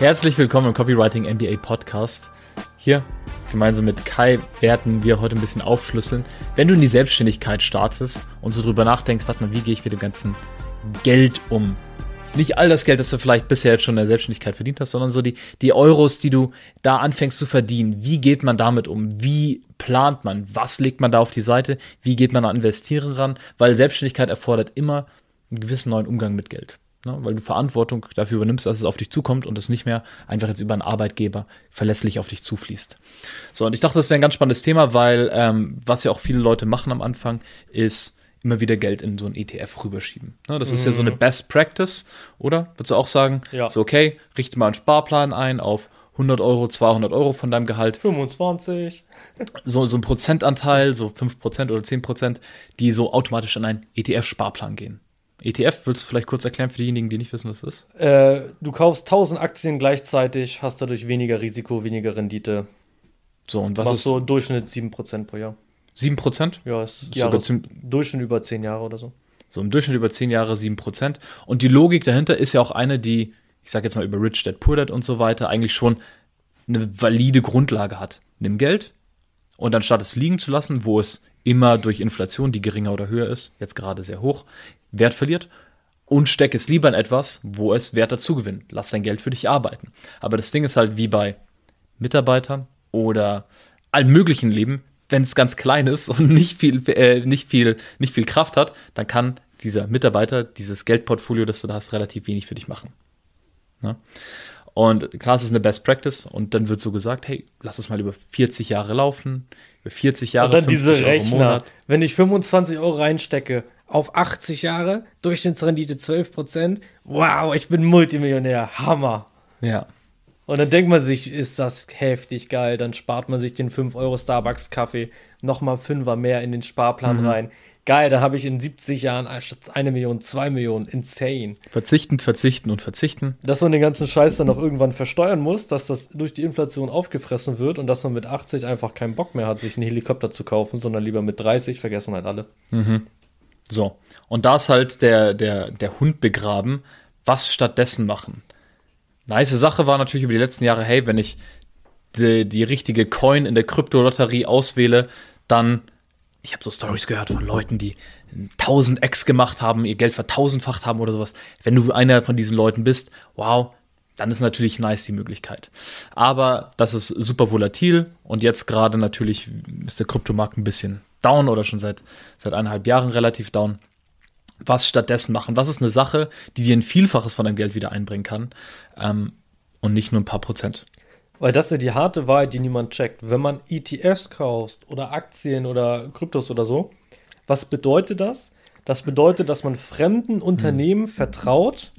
Herzlich willkommen im Copywriting MBA Podcast. Hier gemeinsam mit Kai werden wir heute ein bisschen aufschlüsseln. Wenn du in die Selbstständigkeit startest und so drüber nachdenkst, warte mal, wie gehe ich mit dem ganzen Geld um? Nicht all das Geld, das du vielleicht bisher jetzt schon in der Selbstständigkeit verdient hast, sondern so die, die Euros, die du da anfängst zu verdienen. Wie geht man damit um? Wie plant man? Was legt man da auf die Seite? Wie geht man an Investieren ran? Weil Selbstständigkeit erfordert immer einen gewissen neuen Umgang mit Geld. Ne, weil du Verantwortung dafür übernimmst, dass es auf dich zukommt und es nicht mehr einfach jetzt über einen Arbeitgeber verlässlich auf dich zufließt. So, und ich dachte, das wäre ein ganz spannendes Thema, weil ähm, was ja auch viele Leute machen am Anfang, ist immer wieder Geld in so ein ETF rüberschieben. Ne, das mhm. ist ja so eine mhm. Best Practice, oder? Würdest du auch sagen? Ja. So, okay, richte mal einen Sparplan ein auf 100 Euro, 200 Euro von deinem Gehalt. 25. So, so ein Prozentanteil, so 5% oder 10%, die so automatisch in einen ETF-Sparplan gehen. ETF, willst du vielleicht kurz erklären für diejenigen, die nicht wissen, was das ist? Äh, du kaufst 1000 Aktien gleichzeitig, hast dadurch weniger Risiko, weniger Rendite. So, und was, was ist so Durchschnitt 7% pro Jahr. 7%? Ja, ist, ist Jahres, Durchschnitt über 10 Jahre oder so. So im Durchschnitt über 10 Jahre 7%. Und die Logik dahinter ist ja auch eine, die, ich sage jetzt mal über Rich Dad Poor Dad und so weiter, eigentlich schon eine valide Grundlage hat. Nimm Geld und anstatt es liegen zu lassen, wo es immer durch Inflation, die geringer oder höher ist, jetzt gerade sehr hoch, Wert verliert und steck es lieber in etwas, wo es Wert dazu gewinnt. Lass dein Geld für dich arbeiten. Aber das Ding ist halt wie bei Mitarbeitern oder allem möglichen Leben, wenn es ganz klein ist und nicht viel, äh, nicht viel, nicht viel Kraft hat, dann kann dieser Mitarbeiter, dieses Geldportfolio, das du da hast, relativ wenig für dich machen. Ne? Und klar, es ist eine Best Practice und dann wird so gesagt, hey, lass es mal über 40 Jahre laufen, über 40 Jahre. Und dann diese Rechner, wenn ich 25 Euro reinstecke, auf 80 Jahre, Durchschnittsrendite 12%. Wow, ich bin Multimillionär. Hammer. Ja. Und dann denkt man sich, ist das heftig geil. Dann spart man sich den 5 Euro Starbucks-Kaffee, nochmal 5er mehr in den Sparplan mhm. rein. Geil, da habe ich in 70 Jahren eine Million, zwei Millionen. Insane. Verzichten, verzichten und verzichten. Dass man den ganzen Scheiß dann noch irgendwann versteuern muss, dass das durch die Inflation aufgefressen wird und dass man mit 80 einfach keinen Bock mehr hat, sich einen Helikopter zu kaufen, sondern lieber mit 30, vergessen halt alle. Mhm. So. Und da ist halt der, der, der Hund begraben. Was stattdessen machen? Nice Sache war natürlich über die letzten Jahre, hey, wenn ich die, die richtige Coin in der Kryptolotterie auswähle, dann, ich habe so Stories gehört von Leuten, die 1000 X gemacht haben, ihr Geld vertausendfacht haben oder sowas. Wenn du einer von diesen Leuten bist, wow, dann ist natürlich nice die Möglichkeit. Aber das ist super volatil und jetzt gerade natürlich ist der Kryptomarkt ein bisschen down oder schon seit, seit eineinhalb Jahren relativ down. Was stattdessen machen? Was ist eine Sache, die dir ein Vielfaches von deinem Geld wieder einbringen kann ähm, und nicht nur ein paar Prozent? Weil das ist ja die harte Wahrheit, die niemand checkt. Wenn man ETFs kauft oder Aktien oder Kryptos oder so, was bedeutet das? Das bedeutet, dass man fremden Unternehmen hm. vertraut,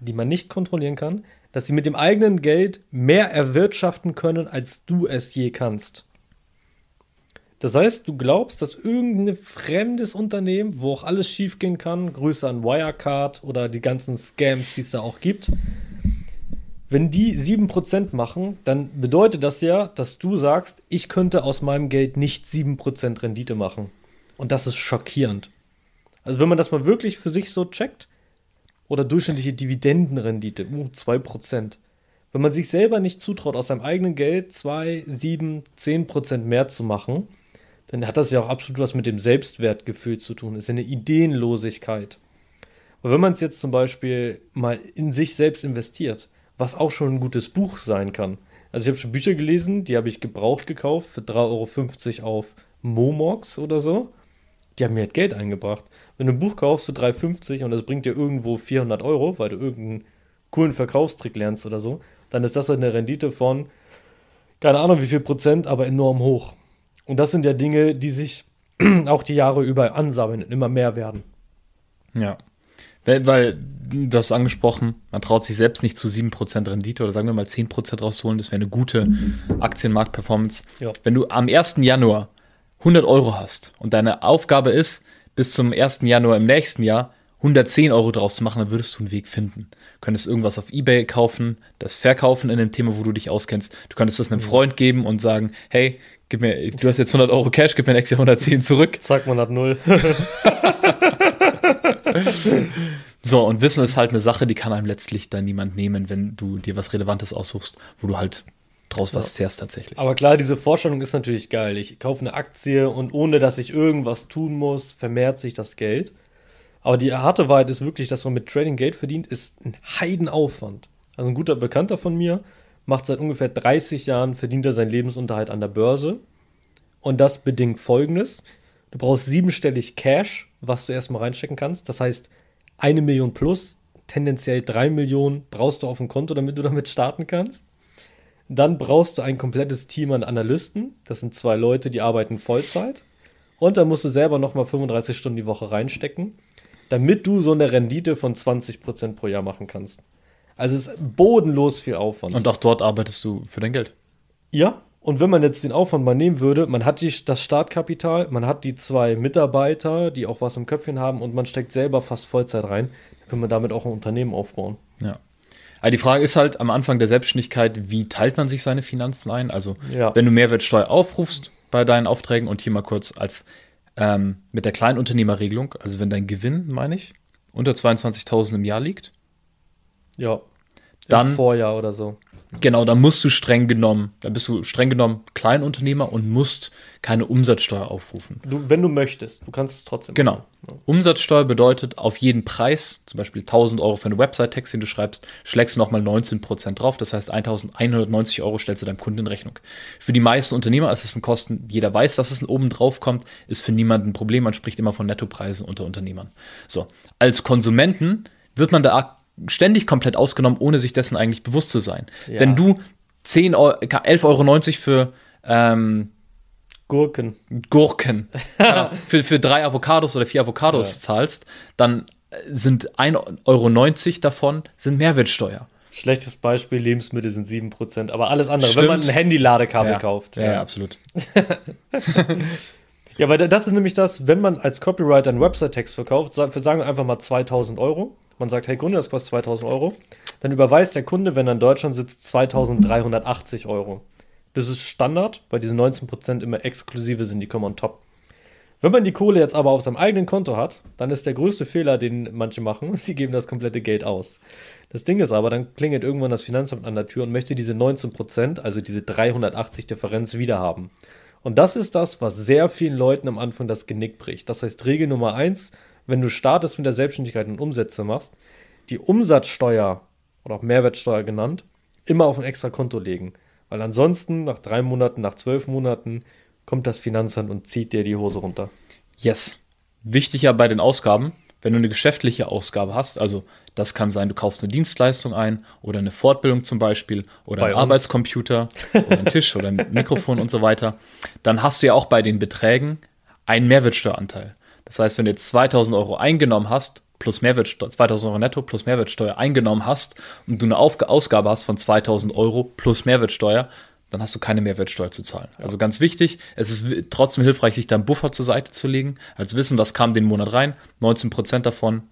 die man nicht kontrollieren kann, dass sie mit dem eigenen Geld mehr erwirtschaften können, als du es je kannst. Das heißt, du glaubst, dass irgendein fremdes Unternehmen, wo auch alles schiefgehen kann, Grüße an Wirecard oder die ganzen Scams, die es da auch gibt, wenn die 7% machen, dann bedeutet das ja, dass du sagst, ich könnte aus meinem Geld nicht 7% Rendite machen. Und das ist schockierend. Also wenn man das mal wirklich für sich so checkt, oder durchschnittliche Dividendenrendite, uh, 2%. Wenn man sich selber nicht zutraut, aus seinem eigenen Geld 2, 7, 10% mehr zu machen, dann hat das ja auch absolut was mit dem Selbstwertgefühl zu tun. Das ist ja eine Ideenlosigkeit. Und wenn man es jetzt zum Beispiel mal in sich selbst investiert, was auch schon ein gutes Buch sein kann. Also ich habe schon Bücher gelesen, die habe ich gebraucht gekauft für 3,50 Euro auf Momox oder so. Die haben mir halt Geld eingebracht. Wenn du ein Buch kaufst für 3,50 und das bringt dir irgendwo 400 Euro, weil du irgendeinen coolen Verkaufstrick lernst oder so, dann ist das halt eine Rendite von, keine Ahnung wie viel Prozent, aber enorm hoch. Und das sind ja Dinge, die sich auch die Jahre über ansammeln und immer mehr werden. Ja. Weil, weil du hast angesprochen, man traut sich selbst nicht zu 7% Rendite oder sagen wir mal 10% rauszuholen. Das wäre eine gute Aktienmarktperformance. Ja. Wenn du am 1. Januar 100 Euro hast und deine Aufgabe ist, bis zum 1. Januar im nächsten Jahr 110 Euro draus zu machen, dann würdest du einen Weg finden. Du könntest irgendwas auf Ebay kaufen, das verkaufen in dem Thema, wo du dich auskennst. Du könntest das einem. Freund geben und sagen, hey, gib mir, du hast jetzt 100 Euro Cash, gib mir nächstes Jahr 110 zurück. Zack, man hat null. So, und Wissen ist halt eine Sache, die kann einem letztlich dann niemand nehmen, wenn du dir was Relevantes aussuchst, wo du halt draus ja. was zehrst tatsächlich. Aber klar, diese Vorstellung ist natürlich geil. Ich kaufe eine Aktie und ohne dass ich irgendwas tun muss, vermehrt sich das Geld. Aber die harte Wahrheit ist wirklich, dass man mit Trading Geld verdient, ist ein Heidenaufwand. Also ein guter Bekannter von mir macht seit ungefähr 30 Jahren, verdient er seinen Lebensunterhalt an der Börse. Und das bedingt folgendes. Du brauchst siebenstellig Cash, was du erstmal reinstecken kannst. Das heißt, eine Million plus, tendenziell drei Millionen brauchst du auf dem Konto, damit du damit starten kannst. Dann brauchst du ein komplettes Team an Analysten. Das sind zwei Leute, die arbeiten Vollzeit. Und dann musst du selber nochmal 35 Stunden die Woche reinstecken, damit du so eine Rendite von 20% pro Jahr machen kannst. Also es ist bodenlos viel Aufwand. Und auch dort arbeitest du für dein Geld. Ja, und wenn man jetzt den Aufwand mal nehmen würde, man hat die, das Startkapital, man hat die zwei Mitarbeiter, die auch was im Köpfchen haben und man steckt selber fast Vollzeit rein, dann kann man damit auch ein Unternehmen aufbauen. Ja. Aber die Frage ist halt am Anfang der Selbstständigkeit, wie teilt man sich seine Finanzen ein? Also, ja. wenn du Mehrwertsteuer aufrufst bei deinen Aufträgen und hier mal kurz als ähm, mit der Kleinunternehmerregelung, also wenn dein Gewinn, meine ich, unter 22.000 im Jahr liegt. Ja. Dann, Im Vorjahr oder so. Genau, da musst du streng genommen, da bist du streng genommen Kleinunternehmer und musst keine Umsatzsteuer aufrufen. Du, wenn du möchtest, du kannst es trotzdem. Genau. Machen. Umsatzsteuer bedeutet auf jeden Preis, zum Beispiel 1000 Euro für eine Website-Text, den du schreibst, schlägst du nochmal 19% drauf. Das heißt, 1190 Euro stellst du deinem Kunden in Rechnung. Für die meisten Unternehmer ist es ein Kosten, jeder weiß, dass es ein oben drauf kommt, ist für niemanden ein Problem. Man spricht immer von Nettopreisen unter Unternehmern. So. Als Konsumenten wird man da ständig komplett ausgenommen, ohne sich dessen eigentlich bewusst zu sein. Ja. Wenn du 10 Euro, 11,90 Euro für ähm, Gurken. Gurken. genau, für, für drei Avocados oder vier Avocados ja. zahlst, dann sind 1,90 Euro davon sind Mehrwertsteuer. Schlechtes Beispiel, Lebensmittel sind 7%, aber alles andere, Stimmt. wenn man ein Handy-Ladekabel ja. kauft. Ja, ja, absolut. ja, weil das ist nämlich das, wenn man als Copywriter einen Website-Text verkauft, sagen wir einfach mal 2000 Euro, man sagt, hey Kunde, das kostet 2000 Euro, dann überweist der Kunde, wenn er in Deutschland sitzt, 2380 Euro. Das ist Standard, weil diese 19% immer exklusive sind, die kommen on top. Wenn man die Kohle jetzt aber auf seinem eigenen Konto hat, dann ist der größte Fehler, den manche machen, sie geben das komplette Geld aus. Das Ding ist aber, dann klingelt irgendwann das Finanzamt an der Tür und möchte diese 19%, also diese 380 Differenz wiederhaben. Und das ist das, was sehr vielen Leuten am Anfang das Genick bricht. Das heißt, Regel Nummer 1, wenn du startest mit der Selbstständigkeit und Umsätze machst, die Umsatzsteuer oder auch Mehrwertsteuer genannt, immer auf ein extra Konto legen. Weil ansonsten, nach drei Monaten, nach zwölf Monaten, kommt das Finanzamt und zieht dir die Hose runter. Yes. Wichtig ja bei den Ausgaben, wenn du eine geschäftliche Ausgabe hast, also das kann sein, du kaufst eine Dienstleistung ein oder eine Fortbildung zum Beispiel oder bei einen uns. Arbeitscomputer oder einen Tisch oder ein Mikrofon und so weiter, dann hast du ja auch bei den Beträgen einen Mehrwertsteueranteil. Das heißt, wenn du jetzt 2000 Euro eingenommen hast, plus Mehrwertsteuer, 2000 Euro netto plus Mehrwertsteuer eingenommen hast und du eine Aufg Ausgabe hast von 2000 Euro plus Mehrwertsteuer, dann hast du keine Mehrwertsteuer zu zahlen. Also ganz wichtig, es ist trotzdem hilfreich, sich da einen Buffer zur Seite zu legen, als wissen, was kam den Monat rein, 19 Prozent davon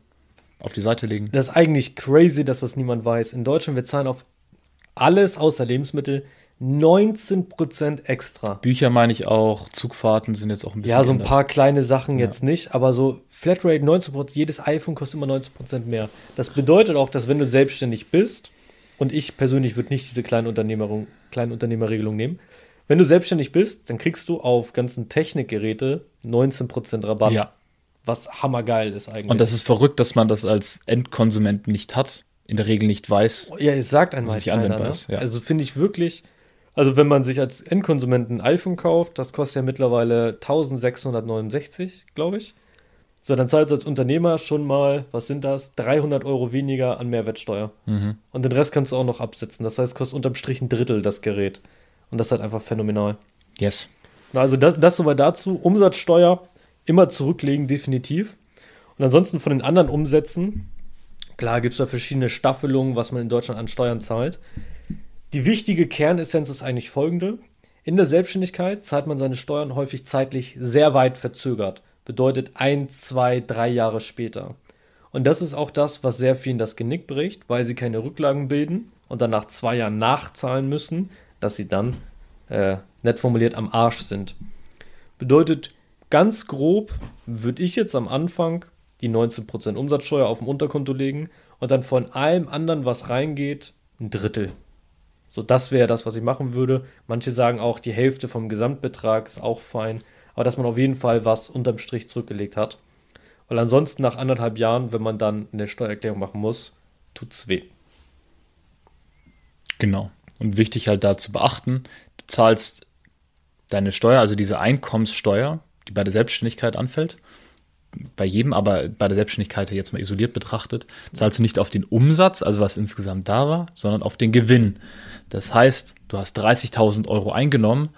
auf die Seite legen. Das ist eigentlich crazy, dass das niemand weiß. In Deutschland, wir zahlen auf alles außer Lebensmittel 19% extra. Bücher meine ich auch, Zugfahrten sind jetzt auch ein bisschen. Ja, so ein geändert. paar kleine Sachen ja. jetzt nicht, aber so Flatrate 19%, jedes iPhone kostet immer 19% mehr. Das bedeutet auch, dass wenn du selbstständig bist, und ich persönlich würde nicht diese Kleinunternehmerregelung nehmen, wenn du selbstständig bist, dann kriegst du auf ganzen Technikgeräte 19% Rabatt. Ja. Was hammergeil ist eigentlich. Und das ist verrückt, dass man das als Endkonsument nicht hat in der Regel nicht weiß. Ja, es sagt einmal was keiner, ne? ist. Ja. Also finde ich wirklich, also wenn man sich als Endkonsument ein iPhone kauft, das kostet ja mittlerweile 1669, glaube ich. So, dann zahlst du als Unternehmer schon mal, was sind das, 300 Euro weniger an Mehrwertsteuer. Mhm. Und den Rest kannst du auch noch absetzen. Das heißt, kostet unterm Strich ein Drittel das Gerät. Und das ist halt einfach phänomenal. Yes. Also das, das soweit dazu. Umsatzsteuer immer zurücklegen, definitiv. Und ansonsten von den anderen Umsätzen, klar gibt es da verschiedene Staffelungen, was man in Deutschland an Steuern zahlt. Die wichtige Kernessenz ist eigentlich folgende. In der Selbstständigkeit zahlt man seine Steuern häufig zeitlich sehr weit verzögert. Bedeutet ein, zwei, drei Jahre später. Und das ist auch das, was sehr vielen das Genick bricht, weil sie keine Rücklagen bilden und dann nach zwei Jahren nachzahlen müssen, dass sie dann, äh, nett formuliert, am Arsch sind. Bedeutet ganz grob, würde ich jetzt am Anfang die 19% Umsatzsteuer auf dem Unterkonto legen und dann von allem anderen, was reingeht, ein Drittel. So, das wäre das, was ich machen würde. Manche sagen auch, die Hälfte vom Gesamtbetrag ist auch fein, aber dass man auf jeden Fall was unterm Strich zurückgelegt hat. Weil ansonsten nach anderthalb Jahren, wenn man dann eine Steuererklärung machen muss, tut's weh. Genau. Und wichtig halt da zu beachten, du zahlst deine Steuer, also diese Einkommenssteuer, die bei der Selbstständigkeit anfällt, bei jedem, aber bei der Selbstständigkeit jetzt mal isoliert betrachtet, zahlst du nicht auf den Umsatz, also was insgesamt da war, sondern auf den Gewinn. Das heißt, du hast 30.000 Euro eingenommen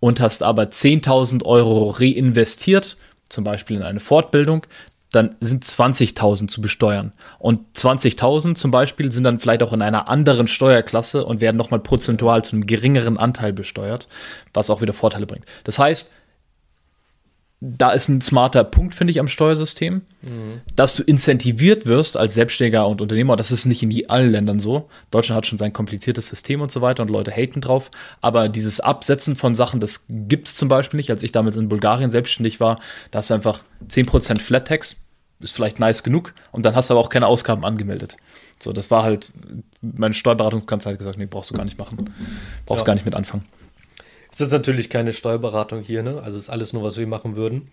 und hast aber 10.000 Euro reinvestiert, zum Beispiel in eine Fortbildung, dann sind 20.000 zu besteuern. Und 20.000 zum Beispiel sind dann vielleicht auch in einer anderen Steuerklasse und werden nochmal prozentual zu einem geringeren Anteil besteuert, was auch wieder Vorteile bringt. Das heißt, da ist ein smarter Punkt, finde ich, am Steuersystem, mhm. dass du incentiviert wirst als Selbstständiger und Unternehmer. Das ist nicht in allen Ländern so. Deutschland hat schon sein kompliziertes System und so weiter und Leute haten drauf. Aber dieses Absetzen von Sachen, das gibt es zum Beispiel nicht. Als ich damals in Bulgarien selbstständig war, da hast du einfach 10% Flat Tax, ist vielleicht nice genug und dann hast du aber auch keine Ausgaben angemeldet. So, das war halt, meine Steuerberatungskanzlei hat gesagt, nee, brauchst du gar nicht machen. Brauchst ja. gar nicht mit anfangen. Ist natürlich keine Steuerberatung hier, ne? Also ist alles nur, was wir machen würden.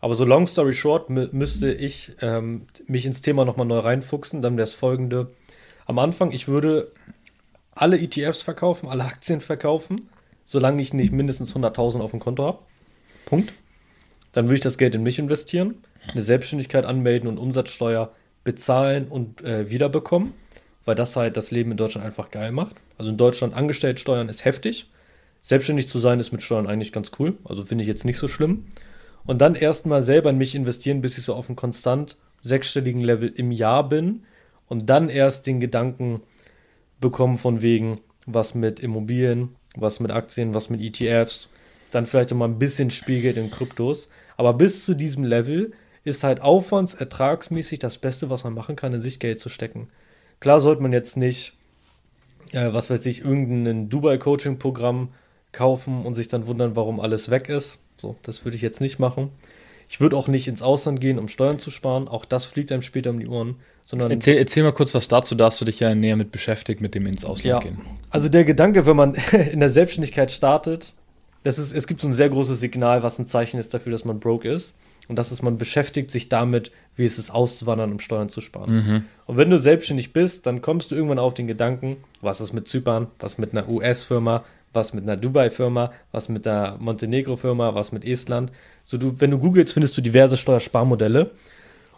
Aber so long story short müsste ich ähm, mich ins Thema nochmal neu reinfuchsen. Dann wäre es folgende. Am Anfang, ich würde alle ETFs verkaufen, alle Aktien verkaufen, solange ich nicht mindestens 100.000 auf dem Konto habe. Punkt. Dann würde ich das Geld in mich investieren, eine Selbstständigkeit anmelden und Umsatzsteuer bezahlen und äh, wiederbekommen, weil das halt das Leben in Deutschland einfach geil macht. Also in Deutschland Angestelltsteuern ist heftig. Selbstständig zu sein ist mit Steuern eigentlich ganz cool. Also finde ich jetzt nicht so schlimm. Und dann erstmal selber in mich investieren, bis ich so auf einem konstant sechsstelligen Level im Jahr bin. Und dann erst den Gedanken bekommen von wegen, was mit Immobilien, was mit Aktien, was mit ETFs. Dann vielleicht auch mal ein bisschen Spielgeld in Kryptos. Aber bis zu diesem Level ist halt aufwandsertragsmäßig das Beste, was man machen kann, in sich Geld zu stecken. Klar sollte man jetzt nicht, äh, was weiß ich, irgendein Dubai-Coaching-Programm kaufen und sich dann wundern, warum alles weg ist. So, das würde ich jetzt nicht machen. Ich würde auch nicht ins Ausland gehen, um Steuern zu sparen. Auch das fliegt einem später um die Ohren. Sondern erzähl, erzähl mal kurz was dazu. Da hast du dich ja näher mit beschäftigt, mit dem ins Ausland ja, gehen. Also der Gedanke, wenn man in der Selbstständigkeit startet, das ist, es gibt so ein sehr großes Signal, was ein Zeichen ist dafür, dass man broke ist. Und das ist, man beschäftigt sich damit, wie es ist, auszuwandern, um Steuern zu sparen. Mhm. Und wenn du selbstständig bist, dann kommst du irgendwann auf den Gedanken, was ist mit Zypern, was mit einer US-Firma, was mit einer Dubai-Firma, was mit einer Montenegro-Firma, was mit Estland. So du, wenn du googelst, findest du diverse Steuersparmodelle.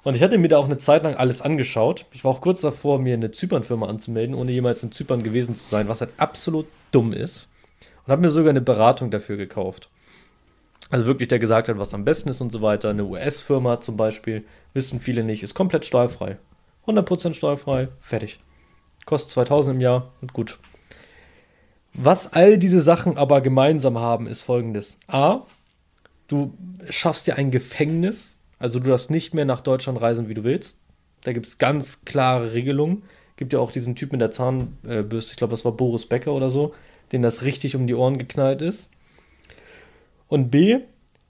Und ich hatte mir da auch eine Zeit lang alles angeschaut. Ich war auch kurz davor, mir eine Zypern-Firma anzumelden, ohne jemals in Zypern gewesen zu sein, was halt absolut dumm ist. Und habe mir sogar eine Beratung dafür gekauft. Also wirklich, der gesagt hat, was am besten ist und so weiter. Eine US-Firma zum Beispiel, wissen viele nicht, ist komplett steuerfrei. 100% steuerfrei, fertig. Kostet 2000 im Jahr und gut. Was all diese Sachen aber gemeinsam haben, ist folgendes. A, du schaffst dir ein Gefängnis, also du darfst nicht mehr nach Deutschland reisen, wie du willst. Da gibt es ganz klare Regelungen. Gibt ja auch diesen Typ mit der Zahnbürste, ich glaube, das war Boris Becker oder so, den das richtig um die Ohren geknallt ist. Und B,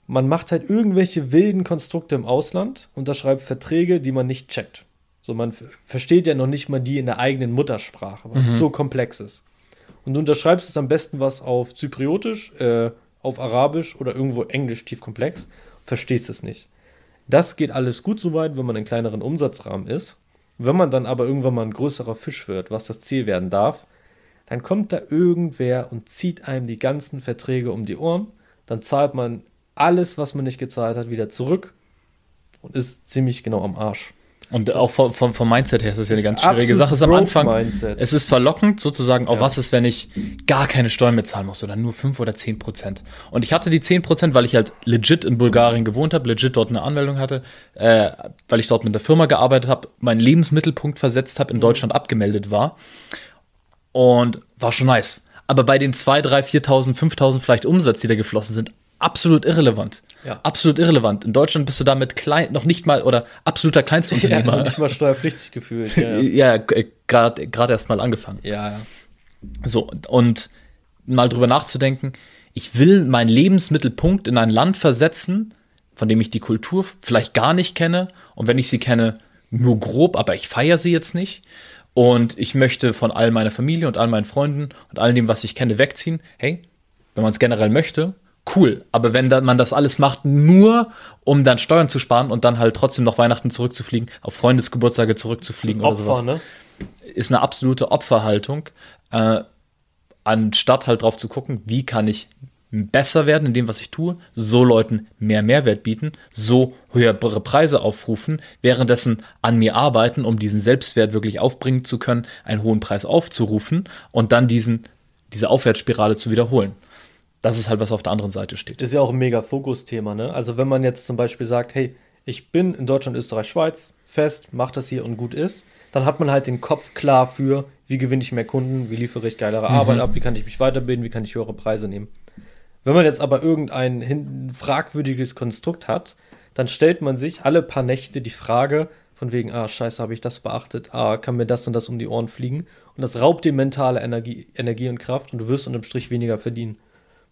man macht halt irgendwelche wilden Konstrukte im Ausland, unterschreibt Verträge, die man nicht checkt. So, man versteht ja noch nicht mal die in der eigenen Muttersprache, weil mhm. es so komplex ist. Und du unterschreibst es am besten was auf Zypriotisch, äh, auf Arabisch oder irgendwo Englisch tief komplex, verstehst es nicht. Das geht alles gut soweit, wenn man in kleineren Umsatzrahmen ist. Wenn man dann aber irgendwann mal ein größerer Fisch wird, was das Ziel werden darf, dann kommt da irgendwer und zieht einem die ganzen Verträge um die Ohren. Dann zahlt man alles, was man nicht gezahlt hat, wieder zurück und ist ziemlich genau am Arsch. Und auch vom, vom, vom Mindset her ist das ja eine ganz schwierige Sache. Es ist am Anfang, Mindset. es ist verlockend sozusagen, auch ja. was ist, wenn ich gar keine Steuern mehr zahlen muss oder nur 5 oder 10 Prozent. Und ich hatte die 10 Prozent, weil ich halt legit in Bulgarien gewohnt habe, legit dort eine Anmeldung hatte, äh, weil ich dort mit der Firma gearbeitet habe, meinen Lebensmittelpunkt versetzt habe, in mhm. Deutschland abgemeldet war. Und war schon nice. Aber bei den 2, 3, 4.000, 5.000 vielleicht Umsatz, die da geflossen sind, absolut irrelevant. Ja. Absolut irrelevant. In Deutschland bist du damit klein, noch nicht mal oder absoluter Kleinstunternehmer. Ja, noch nicht mal steuerpflichtig gefühlt. Ja, ja. ja gerade gerade erst mal angefangen. Ja, ja. So, und mal drüber nachzudenken, ich will meinen Lebensmittelpunkt in ein Land versetzen, von dem ich die Kultur vielleicht gar nicht kenne und wenn ich sie kenne, nur grob, aber ich feiere sie jetzt nicht. Und ich möchte von all meiner Familie und all meinen Freunden und all dem, was ich kenne, wegziehen. Hey, wenn man es generell möchte, cool. Aber wenn dann man das alles macht, nur um dann Steuern zu sparen und dann halt trotzdem noch Weihnachten zurückzufliegen, auf Freundesgeburtstage zurückzufliegen Opfer, oder sowas, ne? ist eine absolute Opferhaltung. Äh, anstatt halt drauf zu gucken, wie kann ich besser werden in dem, was ich tue, so Leuten mehr Mehrwert bieten, so höhere Preise aufrufen, währenddessen an mir arbeiten, um diesen Selbstwert wirklich aufbringen zu können, einen hohen Preis aufzurufen und dann diesen, diese Aufwärtsspirale zu wiederholen. Das ist halt, was auf der anderen Seite steht. Das ist ja auch ein mega Fokusthema, ne? Also wenn man jetzt zum Beispiel sagt, hey, ich bin in Deutschland, Österreich, Schweiz fest, mach das hier und gut ist, dann hat man halt den Kopf klar für, wie gewinne ich mehr Kunden, wie liefere ich geilere mhm. Arbeit ab, wie kann ich mich weiterbilden, wie kann ich höhere Preise nehmen. Wenn man jetzt aber irgendein fragwürdiges Konstrukt hat, dann stellt man sich alle paar Nächte die Frage, von wegen, ah, scheiße, habe ich das beachtet, ah, kann mir das und das um die Ohren fliegen. Und das raubt dir mentale Energie, Energie und Kraft und du wirst unterm Strich weniger verdienen.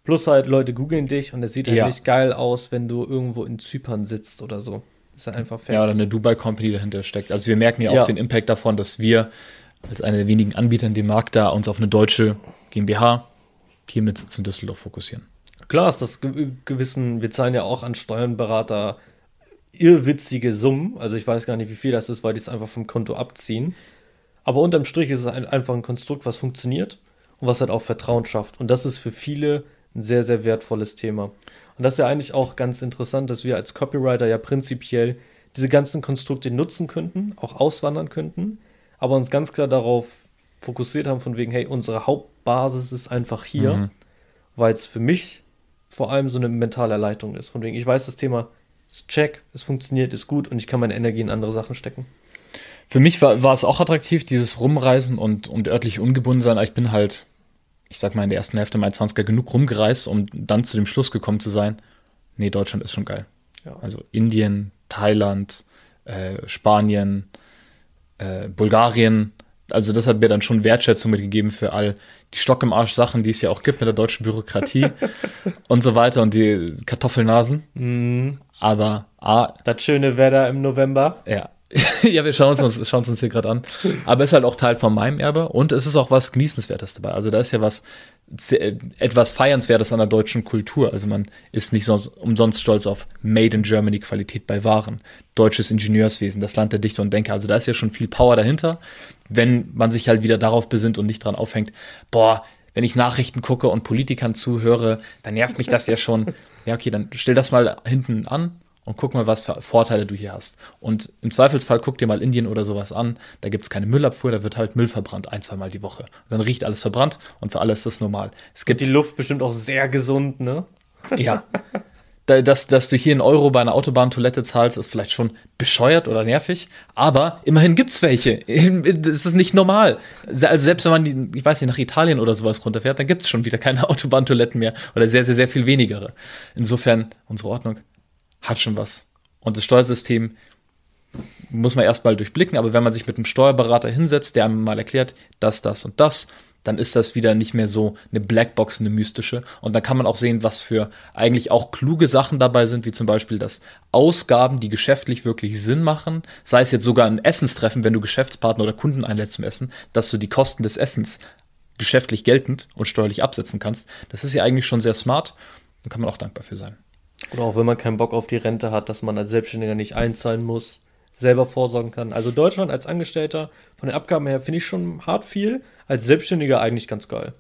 Plus halt, Leute googeln dich und es sieht halt ja. nicht geil aus, wenn du irgendwo in Zypern sitzt oder so. Ist halt einfach fertig. Ja, oder eine Dubai-Company dahinter steckt. Also wir merken ja, ja auch den Impact davon, dass wir als einer der wenigen Anbieter in dem Markt da uns auf eine deutsche GmbH hier mit Sitz in Düsseldorf fokussieren. Klar ist das gewissen, wir zahlen ja auch an Steuernberater irrwitzige Summen. Also ich weiß gar nicht, wie viel das ist, weil die es einfach vom Konto abziehen. Aber unterm Strich ist es ein, einfach ein Konstrukt, was funktioniert und was halt auch Vertrauen schafft. Und das ist für viele ein sehr, sehr wertvolles Thema. Und das ist ja eigentlich auch ganz interessant, dass wir als Copywriter ja prinzipiell diese ganzen Konstrukte nutzen könnten, auch auswandern könnten, aber uns ganz klar darauf fokussiert haben, von wegen, hey, unsere Hauptbasis ist einfach hier, mhm. weil es für mich vor allem so eine mentale Erleichterung ist. Von wegen, ich weiß, das Thema ist check, es funktioniert, ist gut und ich kann meine Energie in andere Sachen stecken. Für mich war, war es auch attraktiv, dieses Rumreisen und, und örtlich ungebunden sein. Ich bin halt, ich sag mal, in der ersten Hälfte meiner 20er genug rumgereist, um dann zu dem Schluss gekommen zu sein, nee, Deutschland ist schon geil. Ja. Also Indien, Thailand, äh, Spanien, äh, Bulgarien, also das hat mir dann schon Wertschätzung mitgegeben für all die Stock im Arsch Sachen, die es ja auch gibt mit der deutschen Bürokratie und so weiter und die Kartoffelnasen. Mm. Aber A. Das schöne Wetter im November. Ja. ja, wir schauen es uns, schauen uns hier gerade an. Aber es ist halt auch Teil von meinem Erbe und es ist auch was Genießenswertes dabei. Also da ist ja was etwas Feiernswertes an der deutschen Kultur. Also man ist nicht so, umsonst stolz auf Made in Germany Qualität bei Waren, deutsches Ingenieurswesen, das Land der Dichter und Denker. Also da ist ja schon viel Power dahinter, wenn man sich halt wieder darauf besinnt und nicht dran aufhängt, boah, wenn ich Nachrichten gucke und Politikern zuhöre, dann nervt mich das ja schon. Ja, okay, dann stell das mal hinten an und guck mal, was für Vorteile du hier hast. Und im Zweifelsfall guck dir mal Indien oder sowas an. Da gibt es keine Müllabfuhr, da wird halt Müll verbrannt, ein, zweimal die Woche. Und dann riecht alles verbrannt und für alle ist das normal. Es gibt und die Luft bestimmt auch sehr gesund, ne? Ja. dass, dass du hier in Euro bei einer Autobahntoilette zahlst, ist vielleicht schon bescheuert oder nervig, aber immerhin gibt's welche. Das ist nicht normal. Also selbst wenn man, ich weiß nicht, nach Italien oder sowas runterfährt, dann gibt's schon wieder keine Autobahntoiletten mehr oder sehr, sehr, sehr viel wenigere. Insofern unsere Ordnung hat schon was. Und das Steuersystem muss man erstmal durchblicken, aber wenn man sich mit einem Steuerberater hinsetzt, der einem mal erklärt, das, das und das, dann ist das wieder nicht mehr so eine Blackbox, eine mystische. Und dann kann man auch sehen, was für eigentlich auch kluge Sachen dabei sind, wie zum Beispiel, dass Ausgaben, die geschäftlich wirklich Sinn machen, sei es jetzt sogar ein Essenstreffen, wenn du Geschäftspartner oder Kunden einlädst zum Essen, dass du die Kosten des Essens geschäftlich geltend und steuerlich absetzen kannst. Das ist ja eigentlich schon sehr smart. Da kann man auch dankbar für sein. Oder auch wenn man keinen Bock auf die Rente hat, dass man als Selbstständiger nicht einzahlen muss, selber vorsorgen kann. Also Deutschland als Angestellter von den Abgaben her finde ich schon hart viel, als Selbstständiger eigentlich ganz geil.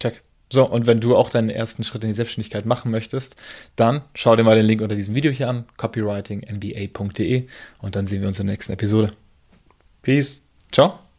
Check. So, und wenn du auch deinen ersten Schritt in die Selbstständigkeit machen möchtest, dann schau dir mal den Link unter diesem Video hier an, copywritingmba.de und dann sehen wir uns in der nächsten Episode. Peace. Ciao.